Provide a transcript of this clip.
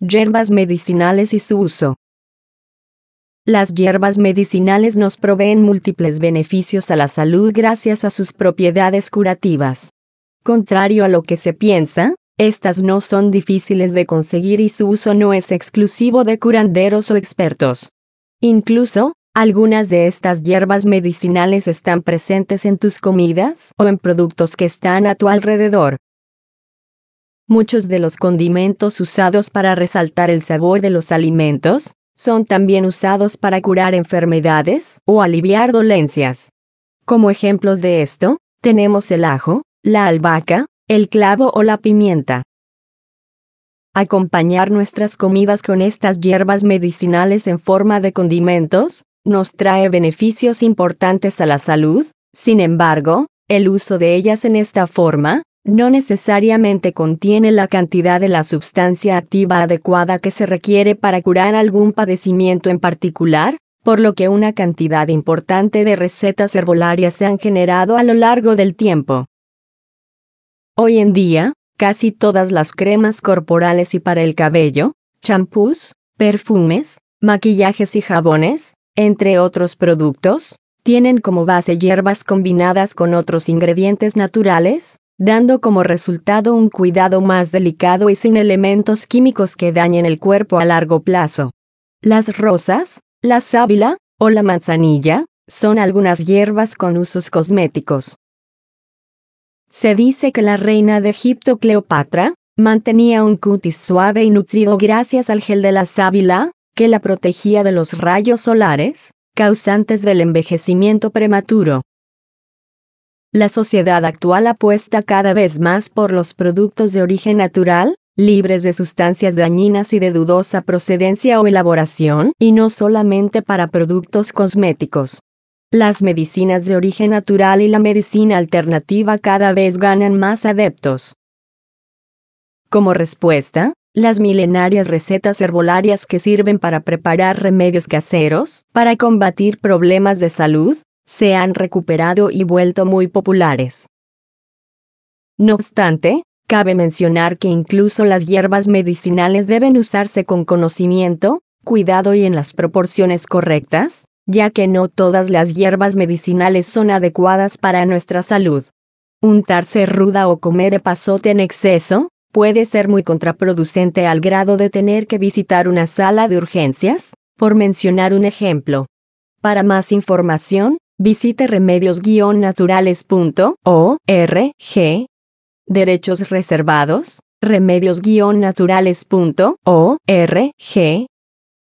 Hierbas medicinales y su uso. Las hierbas medicinales nos proveen múltiples beneficios a la salud gracias a sus propiedades curativas. Contrario a lo que se piensa, estas no son difíciles de conseguir y su uso no es exclusivo de curanderos o expertos. Incluso, algunas de estas hierbas medicinales están presentes en tus comidas o en productos que están a tu alrededor. Muchos de los condimentos usados para resaltar el sabor de los alimentos son también usados para curar enfermedades o aliviar dolencias. Como ejemplos de esto, tenemos el ajo, la albahaca, el clavo o la pimienta. Acompañar nuestras comidas con estas hierbas medicinales en forma de condimentos nos trae beneficios importantes a la salud, sin embargo, el uso de ellas en esta forma no necesariamente contiene la cantidad de la sustancia activa adecuada que se requiere para curar algún padecimiento en particular, por lo que una cantidad importante de recetas herbolarias se han generado a lo largo del tiempo. Hoy en día, casi todas las cremas corporales y para el cabello, champús, perfumes, maquillajes y jabones, entre otros productos, tienen como base hierbas combinadas con otros ingredientes naturales, dando como resultado un cuidado más delicado y sin elementos químicos que dañen el cuerpo a largo plazo. Las rosas, la sábila o la manzanilla son algunas hierbas con usos cosméticos. Se dice que la reina de Egipto Cleopatra mantenía un cutis suave y nutrido gracias al gel de la sábila, que la protegía de los rayos solares, causantes del envejecimiento prematuro. La sociedad actual apuesta cada vez más por los productos de origen natural, libres de sustancias dañinas y de dudosa procedencia o elaboración, y no solamente para productos cosméticos. Las medicinas de origen natural y la medicina alternativa cada vez ganan más adeptos. Como respuesta, las milenarias recetas herbolarias que sirven para preparar remedios caseros, para combatir problemas de salud, se han recuperado y vuelto muy populares. No obstante, cabe mencionar que incluso las hierbas medicinales deben usarse con conocimiento, cuidado y en las proporciones correctas, ya que no todas las hierbas medicinales son adecuadas para nuestra salud. Untarse ruda o comer epazote en exceso, puede ser muy contraproducente al grado de tener que visitar una sala de urgencias, por mencionar un ejemplo. Para más información, visite remedios-naturales.org. Derechos reservados, remedios-naturales.org.